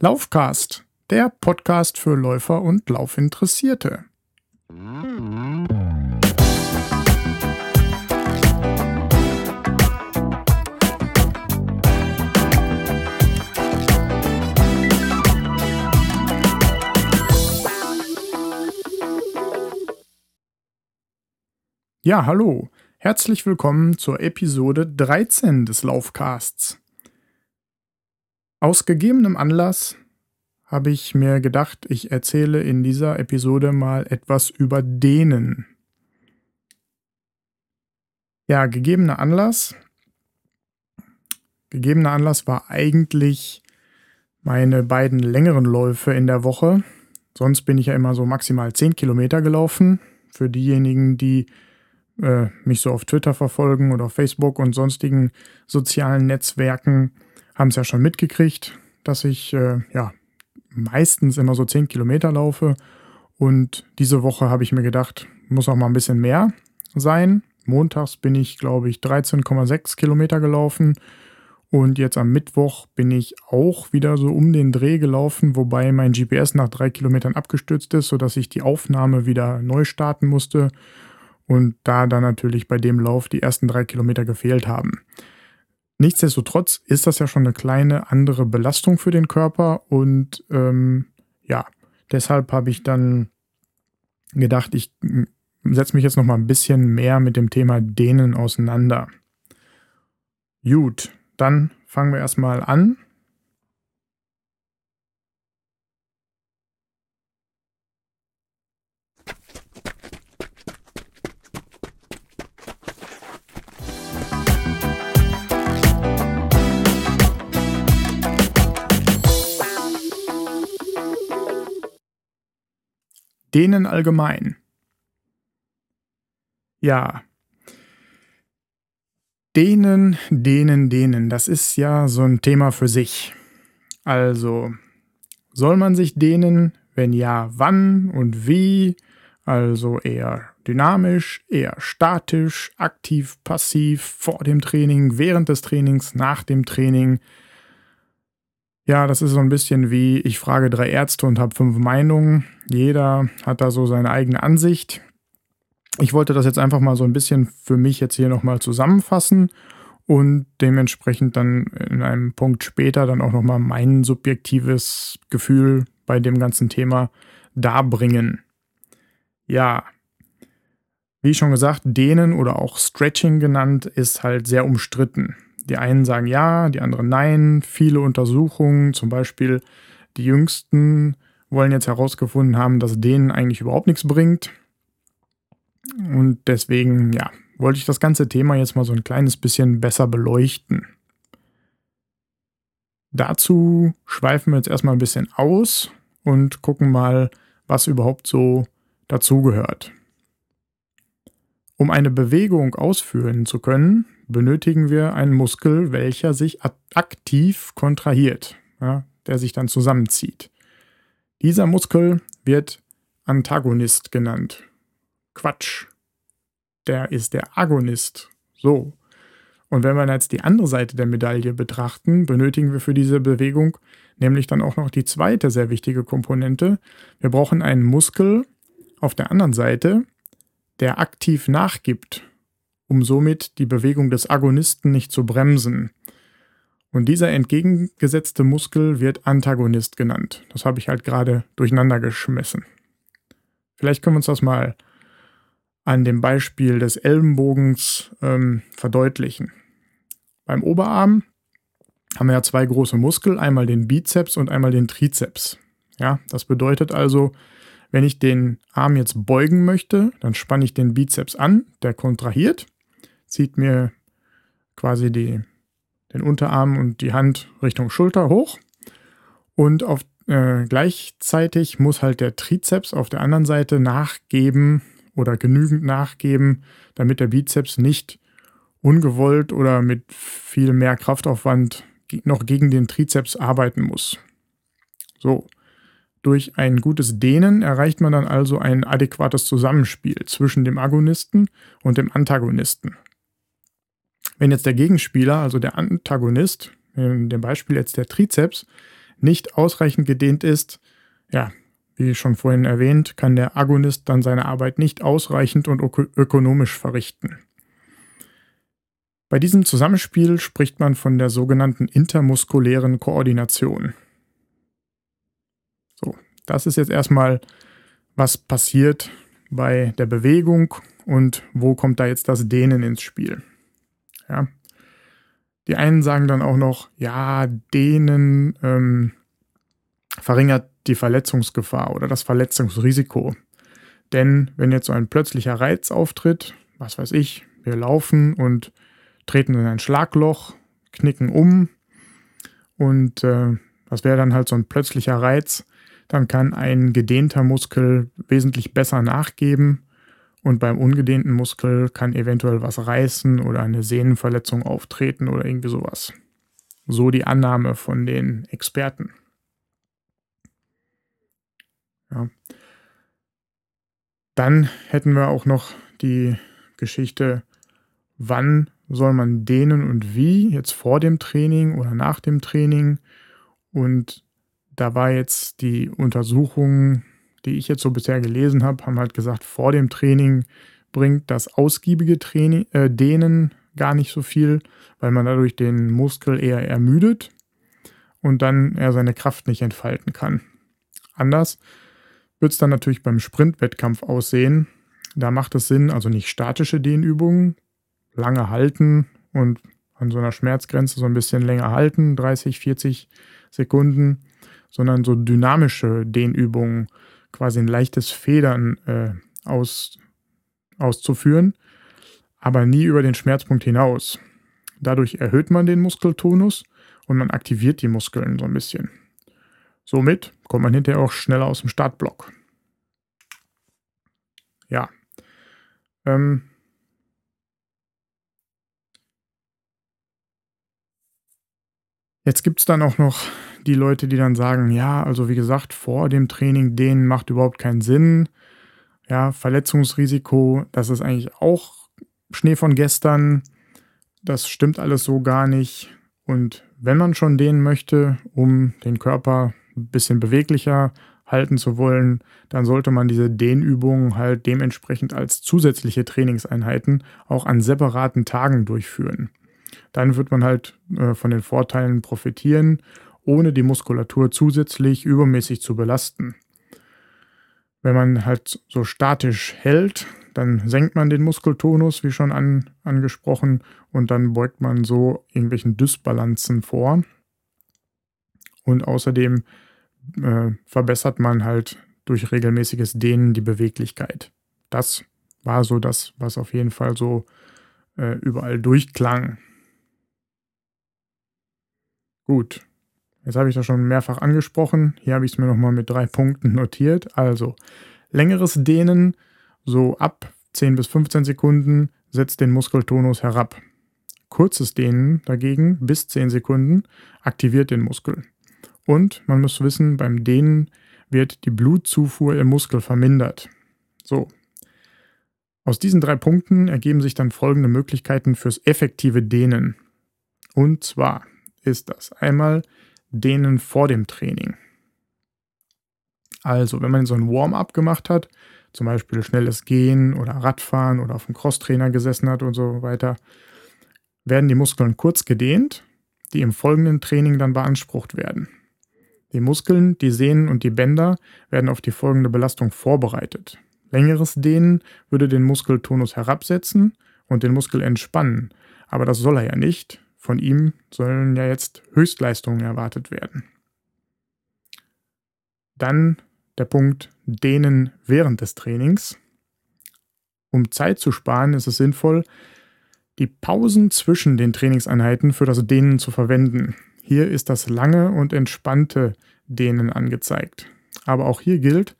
Laufcast, der Podcast für Läufer und Laufinteressierte. Ja, hallo. Herzlich willkommen zur Episode 13 des Laufcasts. Aus gegebenem Anlass habe ich mir gedacht, ich erzähle in dieser Episode mal etwas über Dehnen. Ja, gegebener Anlass. Gegebener Anlass war eigentlich meine beiden längeren Läufe in der Woche. Sonst bin ich ja immer so maximal 10 Kilometer gelaufen. Für diejenigen, die äh, mich so auf Twitter verfolgen oder auf Facebook und sonstigen sozialen Netzwerken, haben es ja schon mitgekriegt, dass ich äh, ja meistens immer so 10 Kilometer laufe. Und diese Woche habe ich mir gedacht, muss auch mal ein bisschen mehr sein. Montags bin ich, glaube ich, 13,6 Kilometer gelaufen. Und jetzt am Mittwoch bin ich auch wieder so um den Dreh gelaufen, wobei mein GPS nach drei Kilometern abgestürzt ist, sodass ich die Aufnahme wieder neu starten musste. Und da dann natürlich bei dem Lauf die ersten drei Kilometer gefehlt haben. Nichtsdestotrotz ist das ja schon eine kleine andere Belastung für den Körper und ähm, ja, deshalb habe ich dann gedacht, ich setze mich jetzt noch mal ein bisschen mehr mit dem Thema Dehnen auseinander. Gut, dann fangen wir erstmal an. Denen allgemein. Ja. Denen, denen, denen, das ist ja so ein Thema für sich. Also, soll man sich dehnen? Wenn ja, wann und wie? Also eher dynamisch, eher statisch, aktiv, passiv, vor dem Training, während des Trainings, nach dem Training. Ja, das ist so ein bisschen wie, ich frage drei Ärzte und habe fünf Meinungen. Jeder hat da so seine eigene Ansicht. Ich wollte das jetzt einfach mal so ein bisschen für mich jetzt hier nochmal zusammenfassen und dementsprechend dann in einem Punkt später dann auch nochmal mein subjektives Gefühl bei dem ganzen Thema darbringen. Ja, wie schon gesagt, Dehnen oder auch Stretching genannt ist halt sehr umstritten. Die einen sagen ja, die anderen nein. Viele Untersuchungen, zum Beispiel die jüngsten, wollen jetzt herausgefunden haben, dass denen eigentlich überhaupt nichts bringt. Und deswegen, ja, wollte ich das ganze Thema jetzt mal so ein kleines bisschen besser beleuchten. Dazu schweifen wir jetzt erstmal ein bisschen aus und gucken mal, was überhaupt so dazugehört. Um eine Bewegung ausführen zu können, benötigen wir einen Muskel, welcher sich aktiv kontrahiert, ja, der sich dann zusammenzieht. Dieser Muskel wird Antagonist genannt. Quatsch. Der ist der Agonist. So. Und wenn wir jetzt die andere Seite der Medaille betrachten, benötigen wir für diese Bewegung nämlich dann auch noch die zweite sehr wichtige Komponente. Wir brauchen einen Muskel auf der anderen Seite, der aktiv nachgibt um somit die Bewegung des Agonisten nicht zu bremsen. Und dieser entgegengesetzte Muskel wird Antagonist genannt. Das habe ich halt gerade durcheinander geschmissen. Vielleicht können wir uns das mal an dem Beispiel des Ellenbogens ähm, verdeutlichen. Beim Oberarm haben wir ja zwei große Muskel, einmal den Bizeps und einmal den Trizeps. Ja, das bedeutet also, wenn ich den Arm jetzt beugen möchte, dann spanne ich den Bizeps an, der kontrahiert zieht mir quasi die, den Unterarm und die Hand Richtung Schulter hoch. Und auf, äh, gleichzeitig muss halt der Trizeps auf der anderen Seite nachgeben oder genügend nachgeben, damit der Bizeps nicht ungewollt oder mit viel mehr Kraftaufwand noch gegen den Trizeps arbeiten muss. So. Durch ein gutes Dehnen erreicht man dann also ein adäquates Zusammenspiel zwischen dem Agonisten und dem Antagonisten. Wenn jetzt der Gegenspieler, also der Antagonist, in dem Beispiel jetzt der Trizeps, nicht ausreichend gedehnt ist, ja, wie schon vorhin erwähnt, kann der Agonist dann seine Arbeit nicht ausreichend und ökonomisch verrichten. Bei diesem Zusammenspiel spricht man von der sogenannten intermuskulären Koordination. So, das ist jetzt erstmal, was passiert bei der Bewegung und wo kommt da jetzt das Dehnen ins Spiel. Ja. Die einen sagen dann auch noch, ja, Dehnen ähm, verringert die Verletzungsgefahr oder das Verletzungsrisiko. Denn wenn jetzt so ein plötzlicher Reiz auftritt, was weiß ich, wir laufen und treten in ein Schlagloch, knicken um und äh, das wäre dann halt so ein plötzlicher Reiz, dann kann ein gedehnter Muskel wesentlich besser nachgeben und beim ungedehnten Muskel kann eventuell was reißen oder eine Sehnenverletzung auftreten oder irgendwie sowas. So die Annahme von den Experten. Ja. Dann hätten wir auch noch die Geschichte, wann soll man dehnen und wie, jetzt vor dem Training oder nach dem Training. Und da war jetzt die Untersuchung, die ich jetzt so bisher gelesen habe, haben halt gesagt, vor dem Training bringt das ausgiebige Training, äh, Dehnen gar nicht so viel, weil man dadurch den Muskel eher ermüdet und dann er seine Kraft nicht entfalten kann. Anders wird es dann natürlich beim Sprintwettkampf aussehen. Da macht es Sinn, also nicht statische Dehnübungen, lange halten und an so einer Schmerzgrenze so ein bisschen länger halten, 30, 40 Sekunden, sondern so dynamische Dehnübungen, quasi ein leichtes Federn äh, aus, auszuführen, aber nie über den Schmerzpunkt hinaus. Dadurch erhöht man den Muskeltonus und man aktiviert die Muskeln so ein bisschen. Somit kommt man hinterher auch schneller aus dem Startblock. Ja. Ähm. Jetzt gibt es dann auch noch die Leute, die dann sagen, ja, also wie gesagt, vor dem Training denen macht überhaupt keinen Sinn. Ja, Verletzungsrisiko, das ist eigentlich auch Schnee von gestern. Das stimmt alles so gar nicht. Und wenn man schon dehnen möchte, um den Körper ein bisschen beweglicher halten zu wollen, dann sollte man diese Dehnübungen halt dementsprechend als zusätzliche Trainingseinheiten auch an separaten Tagen durchführen. Dann wird man halt äh, von den Vorteilen profitieren, ohne die Muskulatur zusätzlich übermäßig zu belasten. Wenn man halt so statisch hält, dann senkt man den Muskeltonus, wie schon an, angesprochen, und dann beugt man so irgendwelchen Dysbalanzen vor. Und außerdem äh, verbessert man halt durch regelmäßiges Dehnen die Beweglichkeit. Das war so das, was auf jeden Fall so äh, überall durchklang. Gut, jetzt habe ich das schon mehrfach angesprochen. Hier habe ich es mir nochmal mit drei Punkten notiert. Also, längeres Dehnen, so ab 10 bis 15 Sekunden, setzt den Muskeltonus herab. Kurzes Dehnen dagegen, bis 10 Sekunden, aktiviert den Muskel. Und man muss wissen, beim Dehnen wird die Blutzufuhr im Muskel vermindert. So. Aus diesen drei Punkten ergeben sich dann folgende Möglichkeiten fürs effektive Dehnen. Und zwar ist das einmal Dehnen vor dem Training. Also, wenn man so ein Warm-up gemacht hat, zum Beispiel schnelles Gehen oder Radfahren oder auf dem Crosstrainer gesessen hat und so weiter, werden die Muskeln kurz gedehnt, die im folgenden Training dann beansprucht werden. Die Muskeln, die Sehnen und die Bänder werden auf die folgende Belastung vorbereitet. Längeres Dehnen würde den Muskeltonus herabsetzen und den Muskel entspannen, aber das soll er ja nicht. Von ihm sollen ja jetzt Höchstleistungen erwartet werden. Dann der Punkt Dehnen während des Trainings. Um Zeit zu sparen, ist es sinnvoll, die Pausen zwischen den Trainingseinheiten für das Dehnen zu verwenden. Hier ist das lange und entspannte Dehnen angezeigt. Aber auch hier gilt,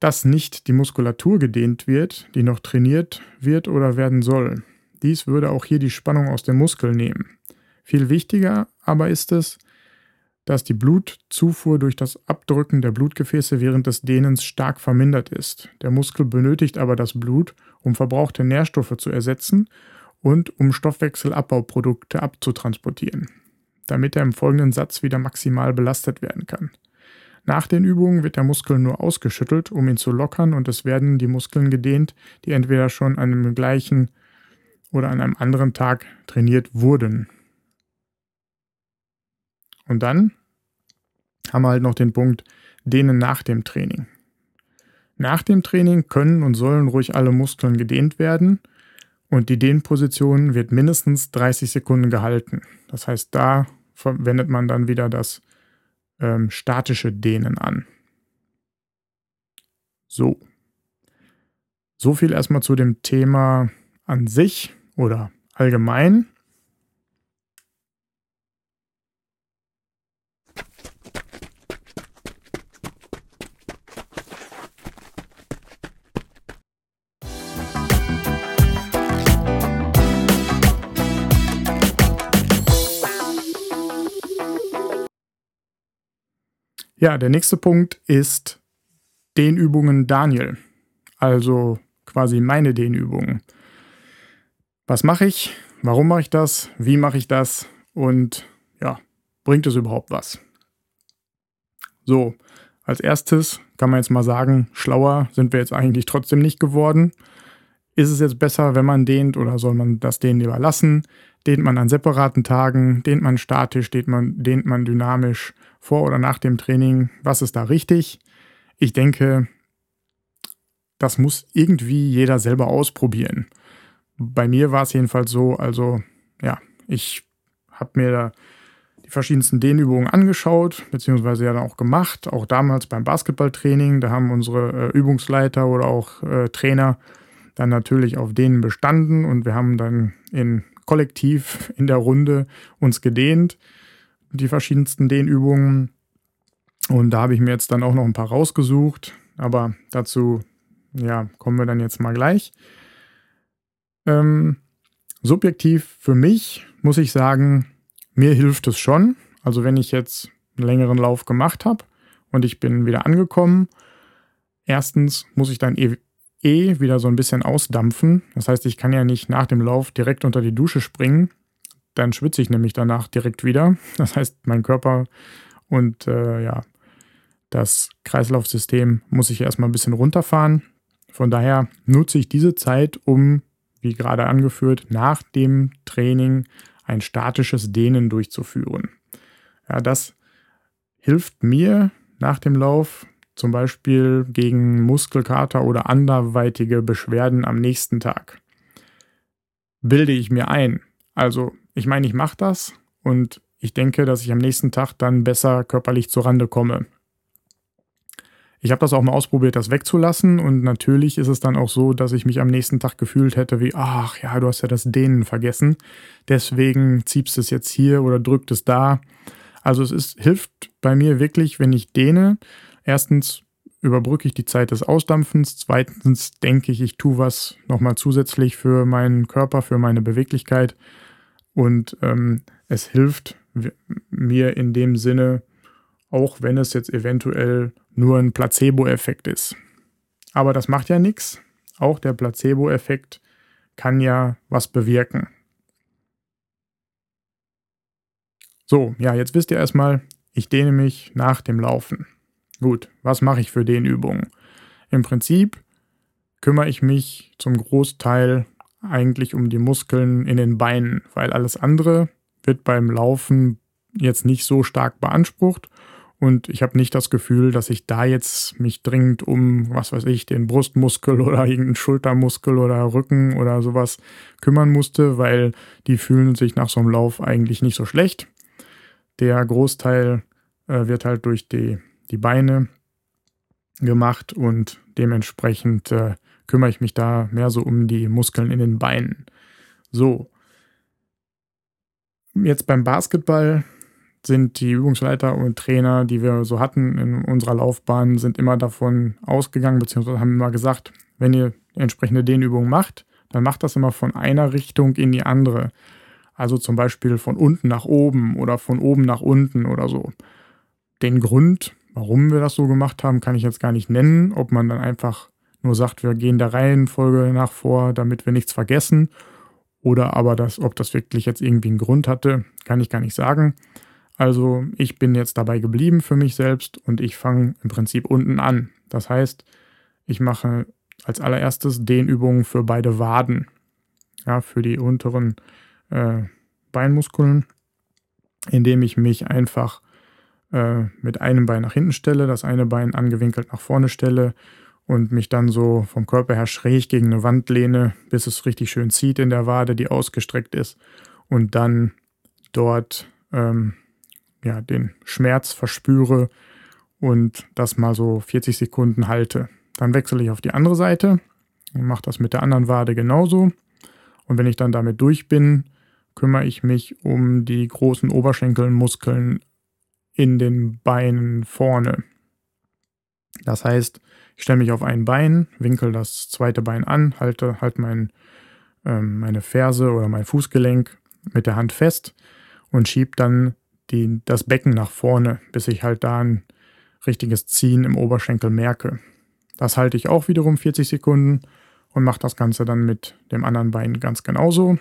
dass nicht die Muskulatur gedehnt wird, die noch trainiert wird oder werden soll. Dies würde auch hier die Spannung aus dem Muskel nehmen. Viel wichtiger aber ist es, dass die Blutzufuhr durch das Abdrücken der Blutgefäße während des Dehnens stark vermindert ist. Der Muskel benötigt aber das Blut, um verbrauchte Nährstoffe zu ersetzen und um Stoffwechselabbauprodukte abzutransportieren. damit er im folgenden Satz wieder maximal belastet werden kann. Nach den Übungen wird der Muskel nur ausgeschüttelt, um ihn zu lockern und es werden die Muskeln gedehnt, die entweder schon an dem gleichen oder an einem anderen Tag trainiert wurden. Und dann haben wir halt noch den Punkt Dehnen nach dem Training. Nach dem Training können und sollen ruhig alle Muskeln gedehnt werden und die Dehnposition wird mindestens 30 Sekunden gehalten. Das heißt, da verwendet man dann wieder das ähm, statische Dehnen an. So. So viel erstmal zu dem Thema an sich oder allgemein. Ja, der nächste Punkt ist Dehnübungen Daniel. Also quasi meine Dehnübungen. Was mache ich? Warum mache ich das? Wie mache ich das? Und ja, bringt es überhaupt was? So, als erstes kann man jetzt mal sagen, schlauer sind wir jetzt eigentlich trotzdem nicht geworden. Ist es jetzt besser, wenn man dehnt oder soll man das Dehnen lieber lassen? Dehnt man an separaten Tagen? Dehnt man statisch? Dehnt man, dehnt man dynamisch? vor oder nach dem Training, was ist da richtig? Ich denke, das muss irgendwie jeder selber ausprobieren. Bei mir war es jedenfalls so, also ja, ich habe mir da die verschiedensten Dehnübungen angeschaut, beziehungsweise ja dann auch gemacht, auch damals beim Basketballtraining, da haben unsere äh, Übungsleiter oder auch äh, Trainer dann natürlich auf denen bestanden und wir haben dann in kollektiv in der Runde uns gedehnt die verschiedensten Dehnübungen. Und da habe ich mir jetzt dann auch noch ein paar rausgesucht. Aber dazu, ja, kommen wir dann jetzt mal gleich. Ähm, subjektiv für mich muss ich sagen, mir hilft es schon. Also wenn ich jetzt einen längeren Lauf gemacht habe und ich bin wieder angekommen, erstens muss ich dann eh, eh wieder so ein bisschen ausdampfen. Das heißt, ich kann ja nicht nach dem Lauf direkt unter die Dusche springen, dann schwitze ich nämlich danach direkt wieder. Das heißt, mein Körper und äh, ja, das Kreislaufsystem muss ich erstmal ein bisschen runterfahren. Von daher nutze ich diese Zeit, um, wie gerade angeführt, nach dem Training ein statisches Dehnen durchzuführen. Ja, das hilft mir nach dem Lauf zum Beispiel gegen Muskelkater oder anderweitige Beschwerden am nächsten Tag. Bilde ich mir ein. Also ich meine, ich mache das und ich denke, dass ich am nächsten Tag dann besser körperlich zurande komme. Ich habe das auch mal ausprobiert, das wegzulassen und natürlich ist es dann auch so, dass ich mich am nächsten Tag gefühlt hätte wie, ach ja, du hast ja das Dehnen vergessen, deswegen ziehst es jetzt hier oder drückt es da. Also es ist, hilft bei mir wirklich, wenn ich dehne. Erstens überbrücke ich die Zeit des Ausdampfens. Zweitens denke ich, ich tue was nochmal zusätzlich für meinen Körper, für meine Beweglichkeit. Und ähm, es hilft mir in dem Sinne, auch wenn es jetzt eventuell nur ein Placebo-Effekt ist. Aber das macht ja nichts. Auch der Placebo-Effekt kann ja was bewirken. So, ja, jetzt wisst ihr erstmal, ich dehne mich nach dem Laufen. Gut, was mache ich für Dehnübungen? Im Prinzip kümmere ich mich zum Großteil eigentlich um die Muskeln in den Beinen, weil alles andere wird beim Laufen jetzt nicht so stark beansprucht und ich habe nicht das Gefühl, dass ich da jetzt mich dringend um, was weiß ich, den Brustmuskel oder irgendeinen Schultermuskel oder Rücken oder sowas kümmern musste, weil die fühlen sich nach so einem Lauf eigentlich nicht so schlecht. Der Großteil äh, wird halt durch die, die Beine gemacht und dementsprechend äh, kümmere ich mich da mehr so um die Muskeln in den Beinen. So. Jetzt beim Basketball sind die Übungsleiter und Trainer, die wir so hatten in unserer Laufbahn, sind immer davon ausgegangen, beziehungsweise haben immer gesagt, wenn ihr entsprechende Dehnübungen macht, dann macht das immer von einer Richtung in die andere. Also zum Beispiel von unten nach oben oder von oben nach unten oder so. Den Grund, warum wir das so gemacht haben, kann ich jetzt gar nicht nennen. Ob man dann einfach nur sagt, wir gehen der Reihenfolge nach vor, damit wir nichts vergessen. Oder aber das, ob das wirklich jetzt irgendwie einen Grund hatte, kann ich gar nicht sagen. Also ich bin jetzt dabei geblieben für mich selbst und ich fange im Prinzip unten an. Das heißt, ich mache als allererstes Dehnübungen für beide Waden, ja, für die unteren äh, Beinmuskeln, indem ich mich einfach äh, mit einem Bein nach hinten stelle, das eine Bein angewinkelt nach vorne stelle und mich dann so vom Körper her schräg gegen eine Wand lehne, bis es richtig schön zieht in der Wade, die ausgestreckt ist und dann dort ähm, ja, den Schmerz verspüre und das mal so 40 Sekunden halte. Dann wechsle ich auf die andere Seite und mache das mit der anderen Wade genauso. Und wenn ich dann damit durch bin, kümmere ich mich um die großen Oberschenkelmuskeln in den Beinen vorne. Das heißt, ich stelle mich auf ein Bein, winkel das zweite Bein an, halte halt mein, äh, meine Ferse oder mein Fußgelenk mit der Hand fest und schiebe dann die, das Becken nach vorne, bis ich halt da ein richtiges Ziehen im Oberschenkel merke. Das halte ich auch wiederum 40 Sekunden und mache das Ganze dann mit dem anderen Bein ganz genauso.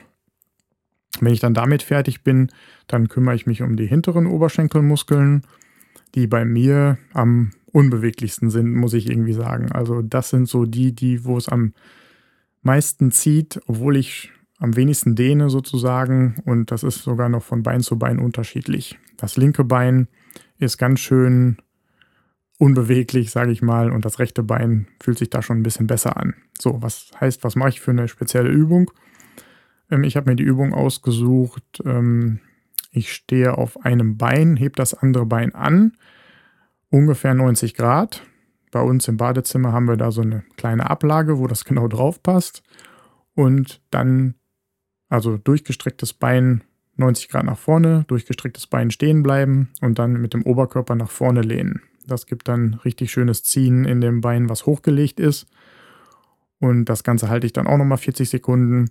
Wenn ich dann damit fertig bin, dann kümmere ich mich um die hinteren Oberschenkelmuskeln, die bei mir am unbeweglichsten sind, muss ich irgendwie sagen. Also das sind so die, die, wo es am meisten zieht, obwohl ich am wenigsten dehne sozusagen und das ist sogar noch von Bein zu Bein unterschiedlich. Das linke Bein ist ganz schön unbeweglich, sage ich mal, und das rechte Bein fühlt sich da schon ein bisschen besser an. So, was heißt, was mache ich für eine spezielle Übung? Ähm, ich habe mir die Übung ausgesucht. Ähm, ich stehe auf einem Bein, heb das andere Bein an, ungefähr 90 Grad. Bei uns im Badezimmer haben wir da so eine kleine Ablage, wo das genau drauf passt. Und dann, also durchgestrecktes Bein 90 Grad nach vorne, durchgestrecktes Bein stehen bleiben und dann mit dem Oberkörper nach vorne lehnen. Das gibt dann richtig schönes Ziehen in dem Bein, was hochgelegt ist. Und das Ganze halte ich dann auch nochmal 40 Sekunden.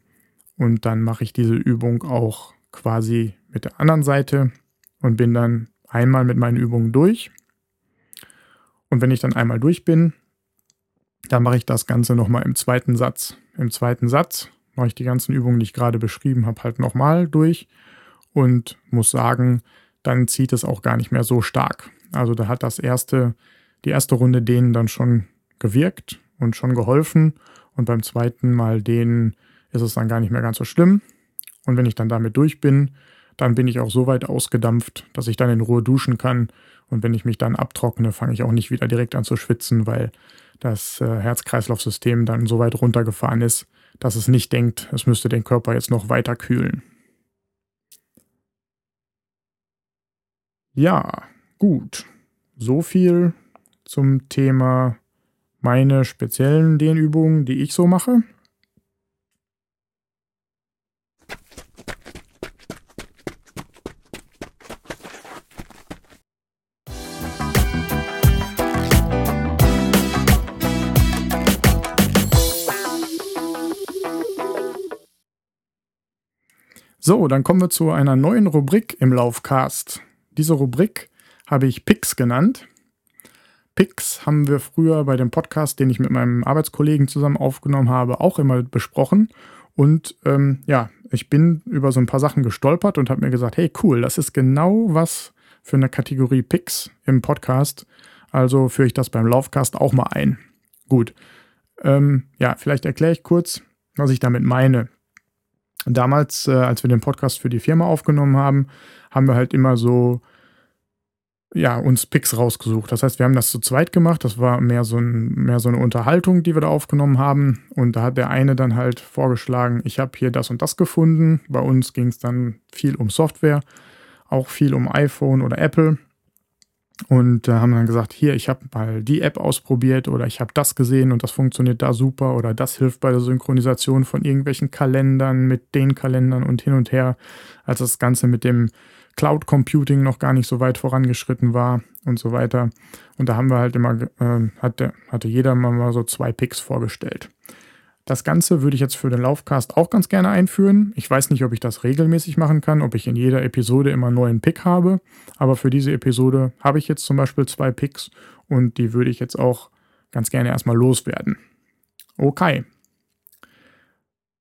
Und dann mache ich diese Übung auch quasi mit der anderen Seite und bin dann einmal mit meinen Übungen durch. Und wenn ich dann einmal durch bin, dann mache ich das Ganze nochmal im zweiten Satz. Im zweiten Satz mache ich die ganzen Übungen, die ich gerade beschrieben habe, halt nochmal durch und muss sagen, dann zieht es auch gar nicht mehr so stark. Also da hat das erste, die erste Runde denen dann schon gewirkt und schon geholfen. Und beim zweiten Mal denen ist es dann gar nicht mehr ganz so schlimm. Und wenn ich dann damit durch bin, dann bin ich auch so weit ausgedampft, dass ich dann in Ruhe duschen kann. Und wenn ich mich dann abtrockne, fange ich auch nicht wieder direkt an zu schwitzen, weil das äh, Herz-Kreislauf-System dann so weit runtergefahren ist, dass es nicht denkt, es müsste den Körper jetzt noch weiter kühlen. Ja, gut. So viel zum Thema meine speziellen Dehnübungen, die ich so mache. So, dann kommen wir zu einer neuen Rubrik im Laufcast. Diese Rubrik habe ich Picks genannt. Picks haben wir früher bei dem Podcast, den ich mit meinem Arbeitskollegen zusammen aufgenommen habe, auch immer besprochen. Und ähm, ja, ich bin über so ein paar Sachen gestolpert und habe mir gesagt, hey cool, das ist genau was für eine Kategorie Picks im Podcast. Also führe ich das beim Laufcast auch mal ein. Gut. Ähm, ja, vielleicht erkläre ich kurz, was ich damit meine. Damals, äh, als wir den Podcast für die Firma aufgenommen haben, haben wir halt immer so, ja, uns Picks rausgesucht. Das heißt, wir haben das zu zweit gemacht. Das war mehr so, ein, mehr so eine Unterhaltung, die wir da aufgenommen haben. Und da hat der eine dann halt vorgeschlagen, ich habe hier das und das gefunden. Bei uns ging es dann viel um Software, auch viel um iPhone oder Apple und äh, haben dann gesagt, hier, ich habe mal die App ausprobiert oder ich habe das gesehen und das funktioniert da super oder das hilft bei der Synchronisation von irgendwelchen Kalendern mit den Kalendern und hin und her, als das Ganze mit dem Cloud Computing noch gar nicht so weit vorangeschritten war und so weiter. Und da haben wir halt immer, äh, hatte, hatte jeder mal so zwei Picks vorgestellt. Das Ganze würde ich jetzt für den Laufcast auch ganz gerne einführen. Ich weiß nicht, ob ich das regelmäßig machen kann, ob ich in jeder Episode immer einen neuen Pick habe. Aber für diese Episode habe ich jetzt zum Beispiel zwei Picks und die würde ich jetzt auch ganz gerne erstmal loswerden. Okay.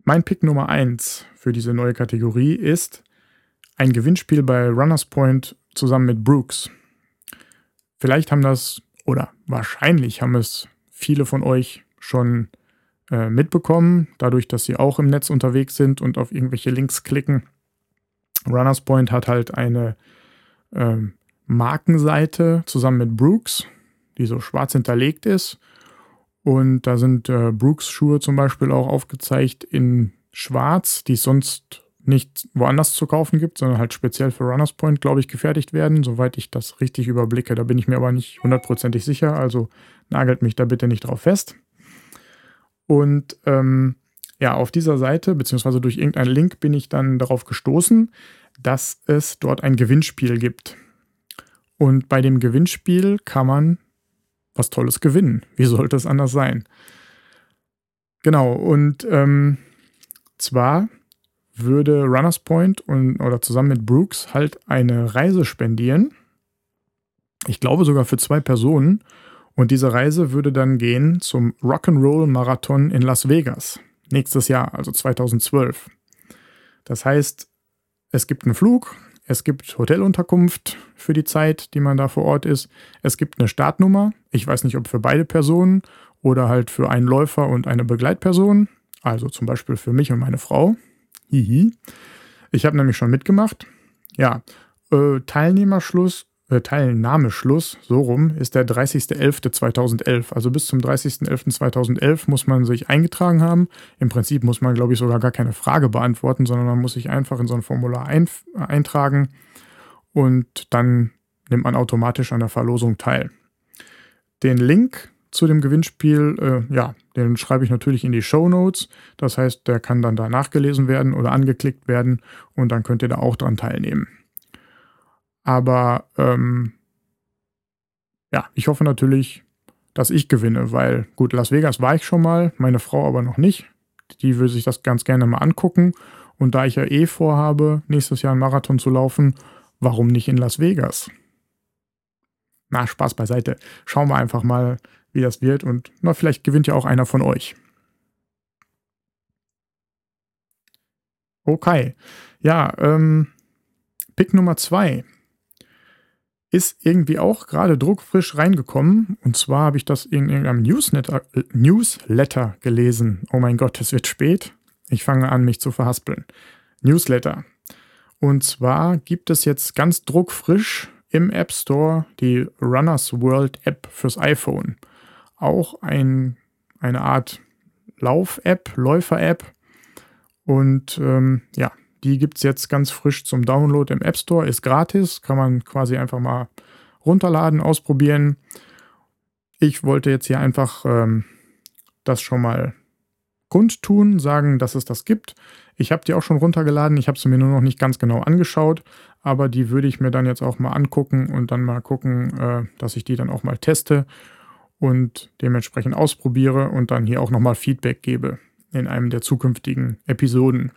Mein Pick Nummer 1 für diese neue Kategorie ist ein Gewinnspiel bei Runners Point zusammen mit Brooks. Vielleicht haben das oder wahrscheinlich haben es viele von euch schon äh, mitbekommen, dadurch, dass sie auch im Netz unterwegs sind und auf irgendwelche Links klicken. Runners Point hat halt eine äh, Markenseite zusammen mit Brooks, die so schwarz hinterlegt ist. Und da sind äh, Brooks Schuhe zum Beispiel auch aufgezeigt in schwarz, die es sonst nicht woanders zu kaufen gibt, sondern halt speziell für Runners Point, glaube ich, gefertigt werden, soweit ich das richtig überblicke. Da bin ich mir aber nicht hundertprozentig sicher, also nagelt mich da bitte nicht drauf fest. Und ähm, ja, auf dieser Seite, beziehungsweise durch irgendeinen Link bin ich dann darauf gestoßen, dass es dort ein Gewinnspiel gibt. Und bei dem Gewinnspiel kann man was Tolles gewinnen. Wie sollte es anders sein? Genau, und ähm, zwar würde Runners Point und, oder zusammen mit Brooks halt eine Reise spendieren. Ich glaube sogar für zwei Personen. Und diese Reise würde dann gehen zum Rock'n'Roll Marathon in Las Vegas. Nächstes Jahr, also 2012. Das heißt, es gibt einen Flug, es gibt Hotelunterkunft für die Zeit, die man da vor Ort ist. Es gibt eine Startnummer. Ich weiß nicht, ob für beide Personen oder halt für einen Läufer und eine Begleitperson. Also zum Beispiel für mich und meine Frau. Hihi. Ich habe nämlich schon mitgemacht. Ja, äh, Teilnehmerschluss, äh, Teilnahmeschluss, so rum, ist der 30.11.2011. Also bis zum 30.11.2011 muss man sich eingetragen haben. Im Prinzip muss man, glaube ich, sogar gar keine Frage beantworten, sondern man muss sich einfach in so ein Formular ein, eintragen und dann nimmt man automatisch an der Verlosung teil. Den Link zu dem Gewinnspiel, äh, ja, den schreibe ich natürlich in die Show Notes. Das heißt, der kann dann da nachgelesen werden oder angeklickt werden und dann könnt ihr da auch dran teilnehmen. Aber ähm, ja, ich hoffe natürlich, dass ich gewinne, weil gut, Las Vegas war ich schon mal, meine Frau aber noch nicht. Die will sich das ganz gerne mal angucken. Und da ich ja eh vorhabe, nächstes Jahr einen Marathon zu laufen, warum nicht in Las Vegas? Na, Spaß beiseite. Schauen wir einfach mal, wie das wird und na, vielleicht gewinnt ja auch einer von euch. Okay, ja, ähm, Pick Nummer zwei ist irgendwie auch gerade druckfrisch reingekommen. Und zwar habe ich das in irgendeinem Newsletter, äh, Newsletter gelesen. Oh mein Gott, es wird spät. Ich fange an, mich zu verhaspeln. Newsletter. Und zwar gibt es jetzt ganz druckfrisch im App Store die Runners World App fürs iPhone auch ein, eine Art Lauf-App, Läufer-App. Und ähm, ja, die gibt es jetzt ganz frisch zum Download im App Store, ist gratis, kann man quasi einfach mal runterladen, ausprobieren. Ich wollte jetzt hier einfach ähm, das schon mal kundtun, sagen, dass es das gibt. Ich habe die auch schon runtergeladen, ich habe sie mir nur noch nicht ganz genau angeschaut, aber die würde ich mir dann jetzt auch mal angucken und dann mal gucken, äh, dass ich die dann auch mal teste und dementsprechend ausprobiere und dann hier auch nochmal Feedback gebe in einem der zukünftigen Episoden.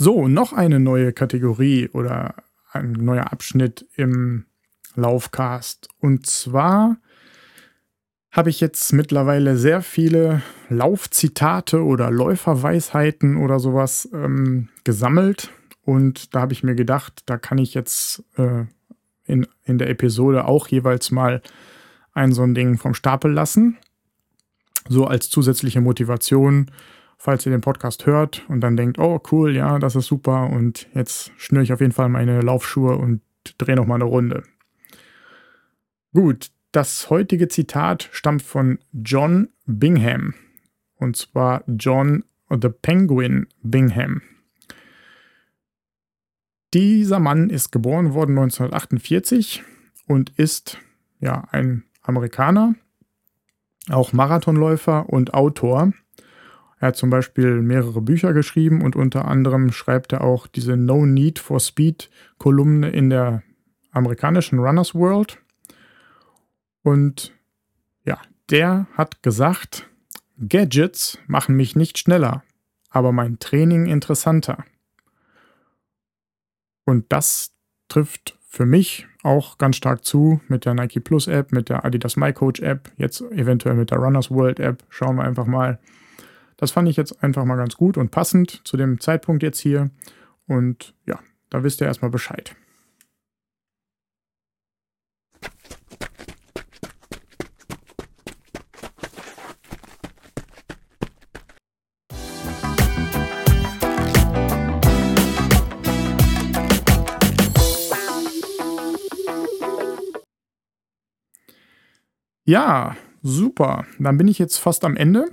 So, noch eine neue Kategorie oder ein neuer Abschnitt im Laufcast. Und zwar habe ich jetzt mittlerweile sehr viele Laufzitate oder Läuferweisheiten oder sowas ähm, gesammelt. Und da habe ich mir gedacht, da kann ich jetzt äh, in, in der Episode auch jeweils mal ein so ein Ding vom Stapel lassen. So als zusätzliche Motivation falls ihr den Podcast hört und dann denkt, oh cool, ja, das ist super und jetzt schnüre ich auf jeden Fall meine Laufschuhe und drehe noch mal eine Runde. Gut, das heutige Zitat stammt von John Bingham und zwar John the Penguin Bingham. Dieser Mann ist geboren worden 1948 und ist ja ein Amerikaner, auch Marathonläufer und Autor. Er hat zum Beispiel mehrere Bücher geschrieben und unter anderem schreibt er auch diese No Need for Speed Kolumne in der amerikanischen Runners World. Und ja, der hat gesagt, Gadgets machen mich nicht schneller, aber mein Training interessanter. Und das trifft für mich auch ganz stark zu mit der Nike Plus App, mit der Adidas My Coach App, jetzt eventuell mit der Runners World App. Schauen wir einfach mal. Das fand ich jetzt einfach mal ganz gut und passend zu dem Zeitpunkt jetzt hier. Und ja, da wisst ihr erstmal Bescheid. Ja, super. Dann bin ich jetzt fast am Ende.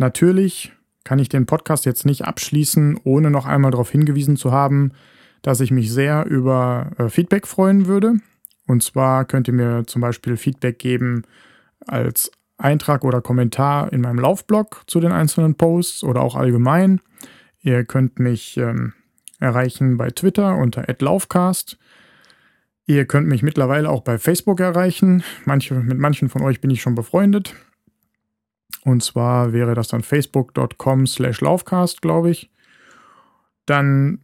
Natürlich kann ich den Podcast jetzt nicht abschließen, ohne noch einmal darauf hingewiesen zu haben, dass ich mich sehr über äh, Feedback freuen würde. Und zwar könnt ihr mir zum Beispiel Feedback geben als Eintrag oder Kommentar in meinem Laufblog zu den einzelnen Posts oder auch allgemein. Ihr könnt mich ähm, erreichen bei Twitter unter @laufcast. Ihr könnt mich mittlerweile auch bei Facebook erreichen. Manche, mit manchen von euch bin ich schon befreundet. Und zwar wäre das dann facebook.com slash laufcast, glaube ich. Dann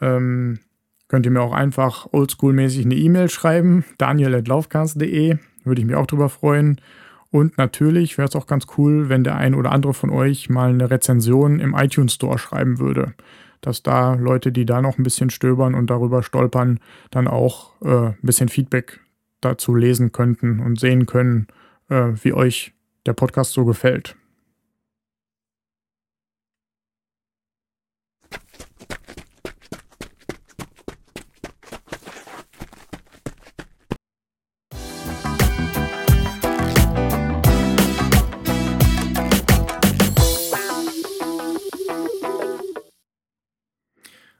ähm, könnt ihr mir auch einfach oldschool-mäßig eine E-Mail schreiben, daniel.laufcast.de, würde ich mich auch drüber freuen. Und natürlich wäre es auch ganz cool, wenn der ein oder andere von euch mal eine Rezension im iTunes Store schreiben würde dass da Leute, die da noch ein bisschen stöbern und darüber stolpern, dann auch äh, ein bisschen Feedback dazu lesen könnten und sehen können, äh, wie euch der Podcast so gefällt.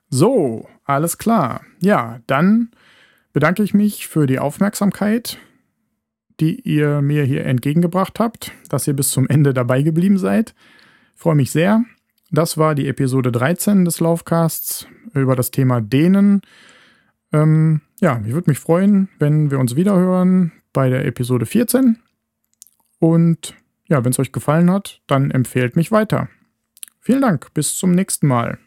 So, alles klar. Ja, dann bedanke ich mich für die Aufmerksamkeit, die ihr mir hier entgegengebracht habt, dass ihr bis zum Ende dabei geblieben seid. Ich freue mich sehr. Das war die Episode 13 des Laufcasts über das Thema Dehnen. Ähm, ja, ich würde mich freuen, wenn wir uns wiederhören bei der Episode 14. Und ja, wenn es euch gefallen hat, dann empfehlt mich weiter. Vielen Dank, bis zum nächsten Mal.